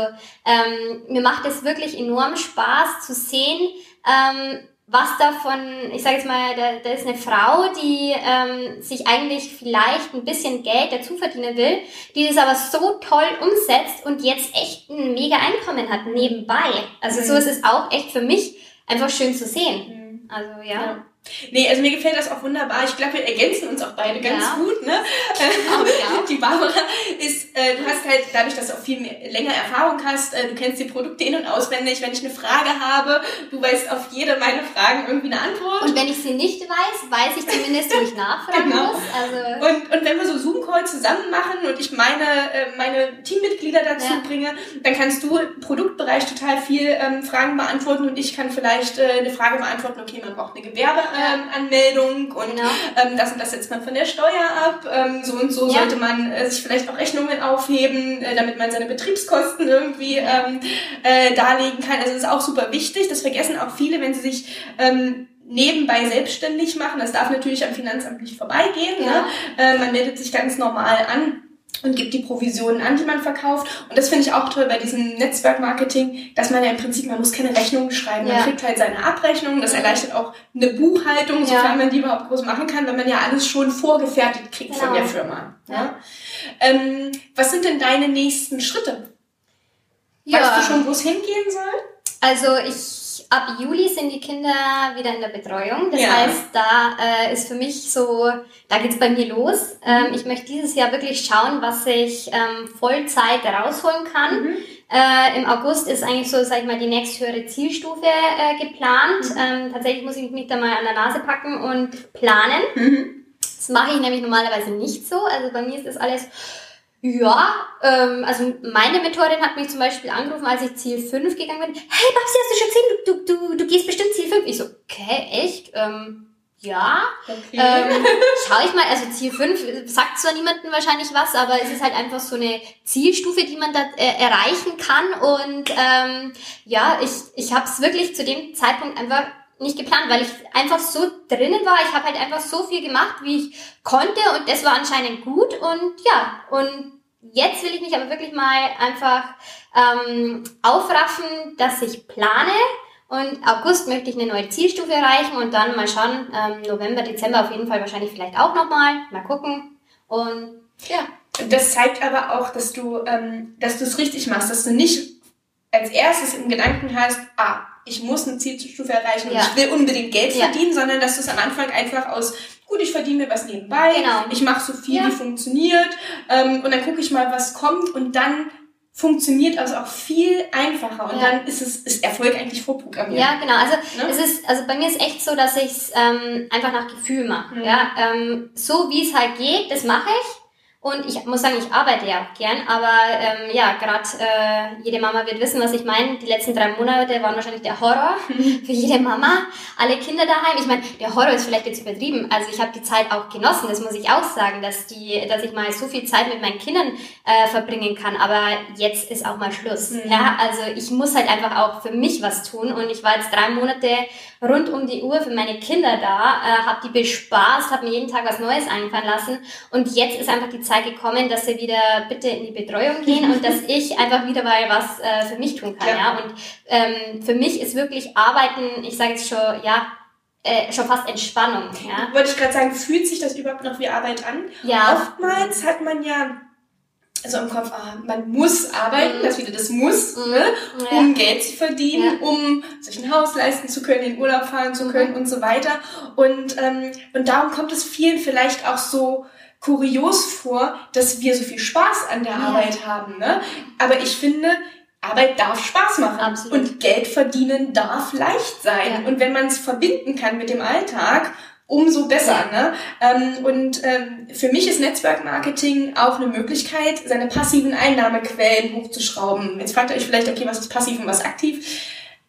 ähm, mir macht es wirklich enorm Spaß zu sehen, ähm, was davon, ich sage jetzt mal, da, da ist eine Frau, die ähm, sich eigentlich vielleicht ein bisschen Geld dazu verdienen will, die das aber so toll umsetzt und jetzt echt ein mega Einkommen hat nebenbei. Also mhm. so ist es auch echt für mich einfach schön zu sehen. Mhm. Also ja. ja. Nee, also mir gefällt das auch wunderbar. Ich glaube, wir ergänzen uns auch beide ganz ja. gut. Ne? Ja. Die Barbara ist, äh, du hast halt dadurch, dass du auch viel mehr, länger Erfahrung hast, äh, du kennst die Produkte in- und auswendig. Wenn ich eine Frage habe, du weißt auf jede meiner Fragen irgendwie eine Antwort. Und wenn ich sie nicht weiß, weiß ich zumindest, wo ich nachfragen genau. muss. Also und, und wenn wir so Zoom-Call zusammen machen und ich meine, äh, meine Teammitglieder dazu ja. bringe, dann kannst du im Produktbereich total viel ähm, Fragen beantworten und ich kann vielleicht äh, eine Frage beantworten, okay, man braucht eine Gewerbe ähm, Anmeldung und genau. ähm, das und das setzt man von der Steuer ab. Ähm, so und so ja. sollte man äh, sich vielleicht auch Rechnungen aufheben, äh, damit man seine Betriebskosten irgendwie ähm, äh, darlegen kann. Also das ist auch super wichtig. Das vergessen auch viele, wenn sie sich ähm, nebenbei selbstständig machen. Das darf natürlich am Finanzamt nicht vorbeigehen. Ja. Ne? Äh, man meldet sich ganz normal an und gibt die Provisionen an, die man verkauft. Und das finde ich auch toll bei diesem Netzwerkmarketing, dass man ja im Prinzip, man muss keine Rechnungen schreiben. Ja. Man kriegt halt seine Abrechnung. Das erleichtert auch eine Buchhaltung, sofern ja. man die überhaupt groß machen kann, wenn man ja alles schon vorgefertigt kriegt genau. von der Firma. Ja. Ähm, was sind denn deine nächsten Schritte? Weißt du schon, wo es hingehen soll? Also ich ab Juli sind die Kinder wieder in der Betreuung. Das ja. heißt, da äh, ist für mich so, da geht's bei mir los. Ähm, ich möchte dieses Jahr wirklich schauen, was ich ähm, Vollzeit rausholen kann. Mhm. Äh, Im August ist eigentlich so, sag ich mal, die nächsthöhere Zielstufe äh, geplant. Mhm. Ähm, tatsächlich muss ich mich da mal an der Nase packen und planen. Mhm. Das mache ich nämlich normalerweise nicht so. Also bei mir ist das alles ja, ähm, also meine Mentorin hat mich zum Beispiel angerufen, als ich Ziel 5 gegangen bin. Hey Babsi, hast du schon gesehen? Du, du, du, du gehst bestimmt Ziel 5. Ich so, okay, echt? Ähm, ja. Okay. Ähm, schau ich mal, also Ziel 5 sagt zwar niemandem wahrscheinlich was, aber es ist halt einfach so eine Zielstufe, die man da äh, erreichen kann. Und ähm, ja, ich, ich habe es wirklich zu dem Zeitpunkt einfach nicht geplant, weil ich einfach so drinnen war. Ich habe halt einfach so viel gemacht, wie ich konnte und das war anscheinend gut und ja, und jetzt will ich mich aber wirklich mal einfach ähm, aufraffen, dass ich plane. Und August möchte ich eine neue Zielstufe erreichen und dann mal schauen, ähm, November, Dezember auf jeden Fall wahrscheinlich vielleicht auch nochmal. Mal gucken. Und ja. Das zeigt aber auch, dass du ähm, dass du es richtig machst, dass du nicht als erstes im Gedanken hast, ah, ich muss eine Zielstufe erreichen und ich will unbedingt Geld ja. verdienen, sondern dass du es am Anfang einfach aus gut, ich verdiene mir was nebenbei, genau. ich mache so viel, ja. wie funktioniert ähm, und dann gucke ich mal, was kommt und dann funktioniert also auch viel einfacher und ja. dann ist es ist Erfolg eigentlich vorprogrammiert. Ja, genau. Also ne? es ist also bei mir ist echt so, dass ich es ähm, einfach nach Gefühl mache. Mhm. Ja, ähm, so wie es halt geht, das mache ich. Und ich muss sagen, ich arbeite ja auch gern, aber ähm, ja, gerade äh, jede Mama wird wissen, was ich meine. Die letzten drei Monate waren wahrscheinlich der Horror für jede Mama. Alle Kinder daheim. Ich meine, der Horror ist vielleicht jetzt übertrieben. Also ich habe die Zeit auch genossen, das muss ich auch sagen, dass die, dass ich mal so viel Zeit mit meinen Kindern äh, verbringen kann. Aber jetzt ist auch mal Schluss. Mhm. Ja, also ich muss halt einfach auch für mich was tun. Und ich war jetzt drei Monate rund um die Uhr für meine Kinder da, äh, habe die bespaßt, habe mir jeden Tag was Neues einfallen lassen. Und jetzt ist einfach die Zeit Zeit gekommen, dass sie wieder bitte in die Betreuung gehen und dass ich einfach wieder mal was äh, für mich tun kann. Ja. ja? Und ähm, für mich ist wirklich Arbeiten, ich sage jetzt schon, ja, äh, schon fast Entspannung. Ja? Wollte ich gerade sagen, fühlt sich das überhaupt noch wie Arbeit an? Ja. Oftmals hat man ja also im Kopf, ah, man muss arbeiten, mhm. das wieder das muss, mhm. ne, um ja. Geld zu verdienen, ja. um sich ein Haus leisten zu können, in Urlaub fahren zu können mhm. und so weiter. Und, ähm, und darum kommt es vielen vielleicht auch so kurios vor, dass wir so viel Spaß an der ja. Arbeit haben. Ne? Aber ich finde, Arbeit darf Spaß machen Absolut. und Geld verdienen darf leicht sein. Ja. Und wenn man es verbinden kann mit dem Alltag, umso besser. Ne? Ähm, und ähm, für mich ist Netzwerkmarketing auch eine Möglichkeit, seine passiven Einnahmequellen hochzuschrauben. Jetzt fragt ihr euch vielleicht, okay, was ist passiv und was aktiv?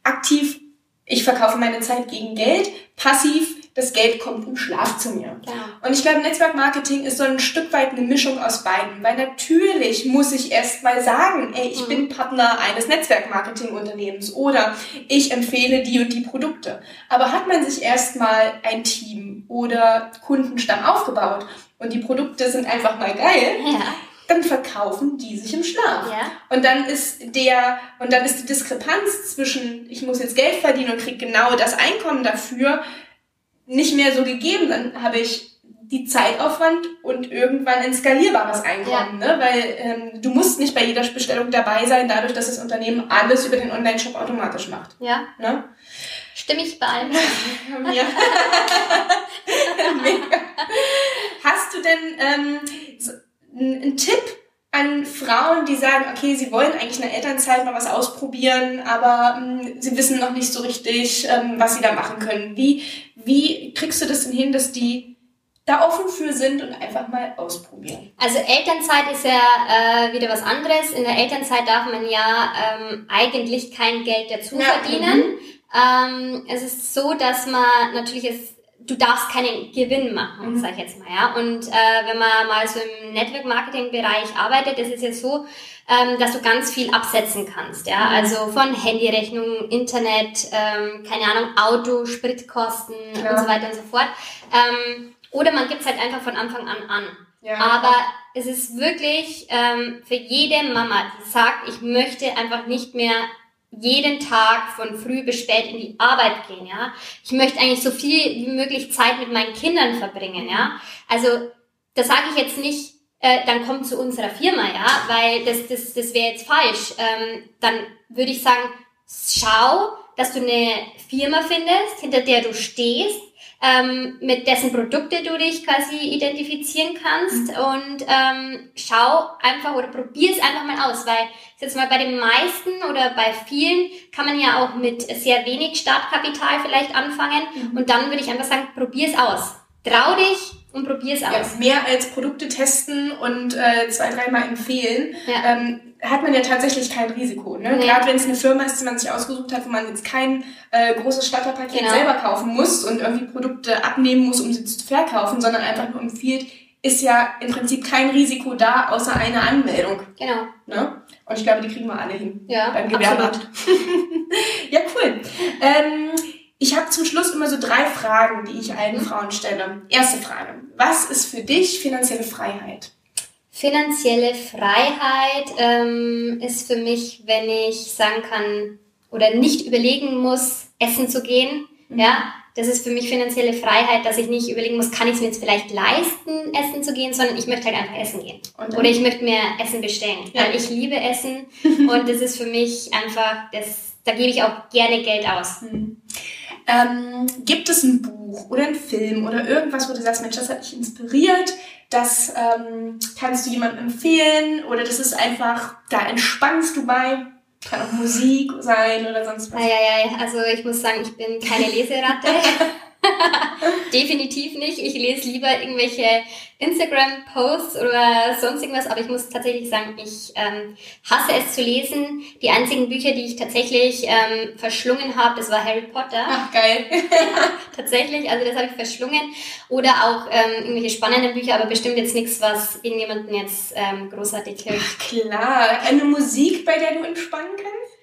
Aktiv, ich verkaufe meine Zeit gegen Geld. Passiv, das Geld kommt im Schlaf zu mir. Ja. Und ich glaube, Netzwerkmarketing ist so ein Stück weit eine Mischung aus beiden. Weil natürlich muss ich erst mal sagen, ey, ich mhm. bin Partner eines Netzwerkmarketingunternehmens oder ich empfehle die und die Produkte. Aber hat man sich erst mal ein Team oder Kundenstamm aufgebaut und die Produkte sind einfach mal geil, ja dann verkaufen die sich im Schlaf. Ja. Und dann ist der, und dann ist die Diskrepanz zwischen, ich muss jetzt Geld verdienen und kriege genau das Einkommen dafür, nicht mehr so gegeben. Dann habe ich die Zeitaufwand und irgendwann ein skalierbares Einkommen, ja. ne? weil ähm, du musst nicht bei jeder Bestellung dabei sein, dadurch, dass das Unternehmen alles über den Online-Shop automatisch macht. Ja. Ne? Stimme ich bei allem. ja. Mega. Hast du denn ähm, so einen Tipp an Frauen, die sagen, okay, sie wollen eigentlich in der Elternzeit mal was ausprobieren, aber ähm, sie wissen noch nicht so richtig, ähm, was sie da machen können. Wie, wie kriegst du das denn hin, dass die da offen für sind und einfach mal ausprobieren. Also Elternzeit ist ja äh, wieder was anderes. In der Elternzeit darf man ja ähm, eigentlich kein Geld dazu ja. verdienen. Mhm. Ähm, es ist so, dass man natürlich es du darfst keinen Gewinn machen, mhm. sag ich jetzt mal, ja. Und äh, wenn man mal so im Network-Marketing-Bereich arbeitet, ist es ja so, ähm, dass du ganz viel absetzen kannst, ja. Mhm. Also von Handyrechnung, Internet, ähm, keine Ahnung, Auto, Spritkosten ja. und so weiter und so fort. Ähm, oder man gibt es halt einfach von Anfang an an. Ja. Aber es ist wirklich ähm, für jede Mama, die sagt, ich möchte einfach nicht mehr jeden Tag von früh bis spät in die Arbeit gehen, ja. Ich möchte eigentlich so viel wie möglich Zeit mit meinen Kindern verbringen, ja. Also, das sage ich jetzt nicht, äh, dann komm zu unserer Firma, ja, weil das, das, das wäre jetzt falsch. Ähm, dann würde ich sagen, schau, dass du eine Firma findest, hinter der du stehst, ähm, mit dessen Produkte du dich quasi identifizieren kannst mhm. und ähm, schau einfach oder probier es einfach mal aus, weil jetzt mal bei den meisten oder bei vielen kann man ja auch mit sehr wenig Startkapital vielleicht anfangen mhm. und dann würde ich einfach sagen, probier es aus. Trau dich und probier es aus. Ja, mehr als Produkte testen und äh, zwei, dreimal empfehlen. Ja. Ähm, hat man ja tatsächlich kein Risiko. Ne? Nee. Gerade wenn es eine Firma ist, die man sich ausgesucht hat, wo man jetzt kein äh, großes Starterpaket genau. selber kaufen muss und irgendwie Produkte abnehmen muss, um sie zu verkaufen, sondern einfach nur empfiehlt, ist ja im Prinzip kein Risiko da, außer eine Anmeldung. Genau. Ne? Und ich glaube, die kriegen wir alle hin. Ja, beim Gewerbeamt. ja, cool. Ähm, ich habe zum Schluss immer so drei Fragen, die ich allen mhm. Frauen stelle. Erste Frage. Was ist für dich finanzielle Freiheit? Finanzielle Freiheit ähm, ist für mich, wenn ich sagen kann oder nicht überlegen muss, essen zu gehen. Mhm. Ja, das ist für mich finanzielle Freiheit, dass ich nicht überlegen muss, kann ich es mir jetzt vielleicht leisten, essen zu gehen, sondern ich möchte halt einfach essen gehen. Oder ich möchte mir Essen bestellen. Ja. Weil ich liebe Essen und das ist für mich einfach, das, da gebe ich auch gerne Geld aus. Mhm. Ähm, gibt es ein Buch oder ein Film oder irgendwas, wo du sagst, Mensch, das hat dich inspiriert, das ähm, kannst du jemandem empfehlen oder das ist einfach, da entspannst du bei. Kann auch Musik sein oder sonst was. Ja, ja, ja. Also ich muss sagen, ich bin keine Leseratte. Definitiv nicht. Ich lese lieber irgendwelche Instagram-Posts oder sonst irgendwas, aber ich muss tatsächlich sagen, ich ähm, hasse es zu lesen. Die einzigen Bücher, die ich tatsächlich ähm, verschlungen habe, das war Harry Potter. Ach, geil. tatsächlich, also das habe ich verschlungen. Oder auch ähm, irgendwelche spannenden Bücher, aber bestimmt jetzt nichts, was irgendjemanden jetzt ähm, großartig hilft. Ach, klar. Eine Musik, bei der du entspannen kannst?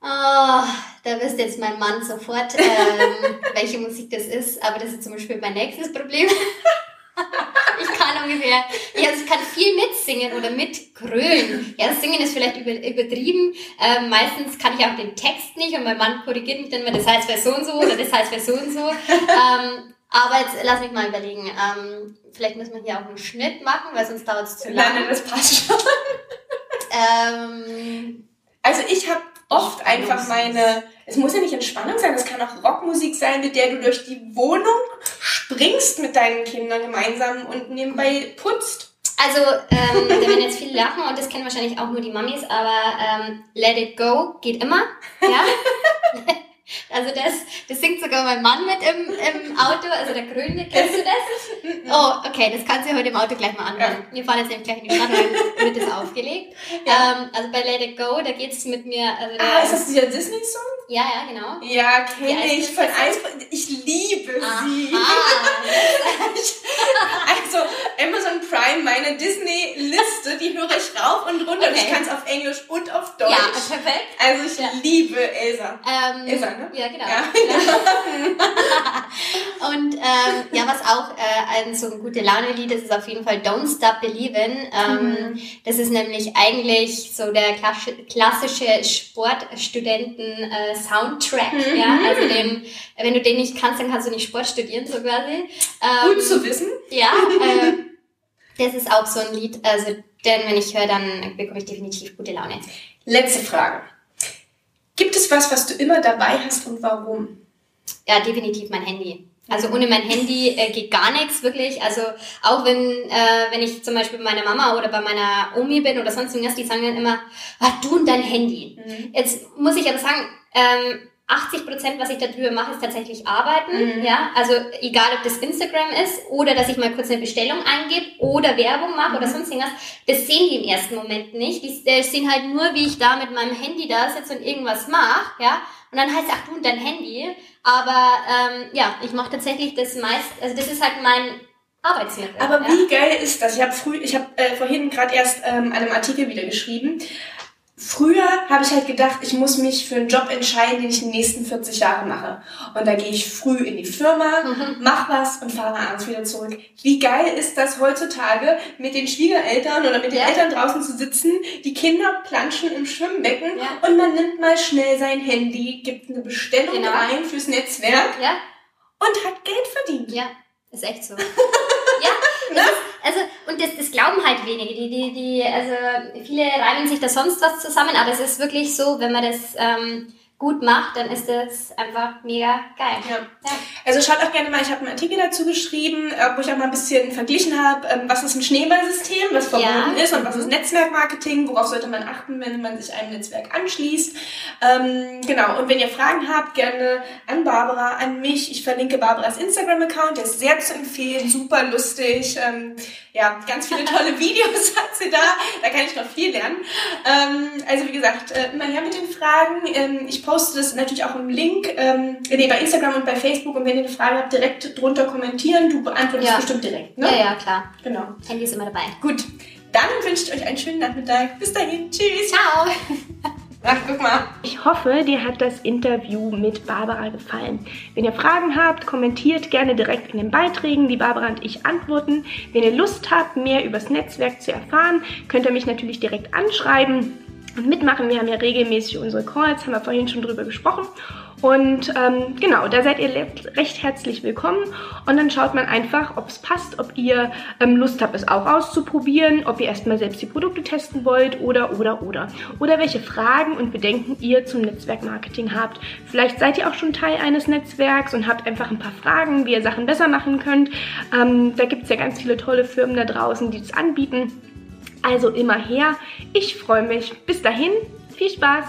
Oh, da wisst jetzt mein Mann sofort, ähm, welche Musik das ist. Aber das ist zum Beispiel mein nächstes Problem. ich kann ungefähr, ja, also ich kann viel mitsingen oder mitgrölen. Ja, das Singen ist vielleicht über, übertrieben. Ähm, meistens kann ich auch den Text nicht und mein Mann korrigiert mich dann immer, das heißt für so und so oder das heißt für so und so. Ähm, aber jetzt lass mich mal überlegen. Ähm, vielleicht müssen wir hier auch einen Schnitt machen, weil sonst dauert es zu lange. Nein, das passt schon. ähm, also ich habe oft einfach meine, es muss ja nicht Entspannung sein, es kann auch Rockmusik sein, mit der du durch die Wohnung springst mit deinen Kindern gemeinsam und nebenbei putzt. Also, ähm, da werden jetzt viele lachen und das kennen wahrscheinlich auch nur die Mamis, aber ähm, Let It Go geht immer. Ja? Also das, das singt sogar mein Mann mit im, im Auto, also der Grüne, kennst du das? Oh, okay, das kannst du heute im Auto gleich mal anhören. Ja. Wir fahren jetzt nämlich gleich in die Stadt, dann wird das aufgelegt. Ja. Ähm, also bei Let It Go, da geht's mit mir... Also ah, ist das dieser Disney-Song? Ja, ja, genau. Ja, kenne ich. Von eins, ich liebe Aha. sie. also, Amazon Prime, meine Disney-Liste Liste, die höre ich rauf und runter. Okay. Ich kann es auf Englisch und auf Deutsch. Ja, perfekt. Also ich ja. liebe Elsa. Ähm, Elsa, ne? Ja, genau. Ja. und ähm, ja, was auch äh, ein so ein gute Laune-Lied ist, ist auf jeden Fall Don't Stop Believin'. Ähm, mhm. Das ist nämlich eigentlich so der klassische Sportstudenten-Soundtrack. Äh, mhm. Ja, also den, wenn du den nicht kannst, dann kannst du nicht Sport studieren, so quasi. Ähm, Gut zu wissen. Ja, äh, das ist auch so ein Lied, also denn wenn ich höre, dann bekomme ich definitiv gute Laune. Letzte Frage. Gibt es was, was du immer dabei hast und warum? Ja, definitiv mein Handy. Also ohne mein Handy äh, geht gar nichts, wirklich. Also auch wenn, äh, wenn ich zum Beispiel bei meiner Mama oder bei meiner Omi bin oder sonst irgendwas, die sagen dann immer, ah, du und dein Handy. Mhm. Jetzt muss ich aber sagen, ähm, 80 Prozent, was ich darüber mache, ist tatsächlich arbeiten. Mhm. Ja, also egal, ob das Instagram ist oder dass ich mal kurz eine Bestellung eingebe oder Werbung mache mhm. oder sonst irgendwas. Das sehen die im ersten Moment nicht. Die, die sehen halt nur, wie ich da mit meinem Handy da sitze und irgendwas mache. Ja, und dann heißt es, ach du und dein Handy. Aber ähm, ja, ich mache tatsächlich das meist. Also das ist halt mein Arbeitsmittel. Aber ja? wie geil ist das? Ich habe früh, ich habe äh, vorhin gerade erst ähm, einem Artikel wieder geschrieben. Früher habe ich halt gedacht, ich muss mich für einen Job entscheiden, den ich die nächsten 40 Jahre mache. Und da gehe ich früh in die Firma, mhm. mach was und fahre abends wieder zurück. Wie geil ist das heutzutage, mit den Schwiegereltern oder mit den ja. Eltern draußen zu sitzen, die Kinder planschen im Schwimmbecken ja. und man nimmt mal schnell sein Handy, gibt eine Bestellung genau. ein fürs Netzwerk ja. und hat Geld verdient. Ja, ist echt so. ja, ne? also, und das, das glauben halt wenige. Die, die, die, also viele reimen sich da sonst was zusammen, aber es ist wirklich so, wenn man das ähm, gut macht, dann ist das einfach mega geil. Ja. ja. Also schaut auch gerne mal, ich habe einen Artikel dazu geschrieben, äh, wo ich auch mal ein bisschen verglichen habe, ähm, was ist ein Schneeballsystem, was verbunden ja. ist und was ist mhm. Netzwerkmarketing, worauf sollte man achten, wenn man sich einem Netzwerk anschließt. Ähm, genau, und wenn ihr Fragen habt, gerne an Barbara, an mich. Ich verlinke Barbaras Instagram-Account, der ist sehr zu empfehlen, super lustig. Ähm, ja, ganz viele tolle Videos hat sie da, da kann ich noch viel lernen. Ähm, also wie gesagt, äh, immer her mit den Fragen. Ähm, ich poste das natürlich auch im Link, ähm, nee, bei Instagram und bei Facebook. Und wenn ihr eine Frage habt, direkt drunter kommentieren. Du beantwortest ja. bestimmt direkt. Ne? Ja, ja, klar. Genau. Handy ist immer dabei. Gut. Dann wünsche ich euch einen schönen Nachmittag. Bis dahin. Tschüss. Ciao. Ach, guck mal. Ich hoffe, dir hat das Interview mit Barbara gefallen. Wenn ihr Fragen habt, kommentiert gerne direkt in den Beiträgen. Die Barbara und ich antworten. Wenn ihr Lust habt, mehr übers Netzwerk zu erfahren, könnt ihr mich natürlich direkt anschreiben mitmachen. Wir haben ja regelmäßig unsere Calls, haben wir vorhin schon drüber gesprochen. Und ähm, genau, da seid ihr recht herzlich willkommen. Und dann schaut man einfach, ob es passt, ob ihr ähm, Lust habt, es auch auszuprobieren, ob ihr erstmal selbst die Produkte testen wollt oder, oder, oder. Oder welche Fragen und Bedenken ihr zum Netzwerkmarketing habt. Vielleicht seid ihr auch schon Teil eines Netzwerks und habt einfach ein paar Fragen, wie ihr Sachen besser machen könnt. Ähm, da gibt es ja ganz viele tolle Firmen da draußen, die das anbieten. Also immer her. Ich freue mich. Bis dahin, viel Spaß!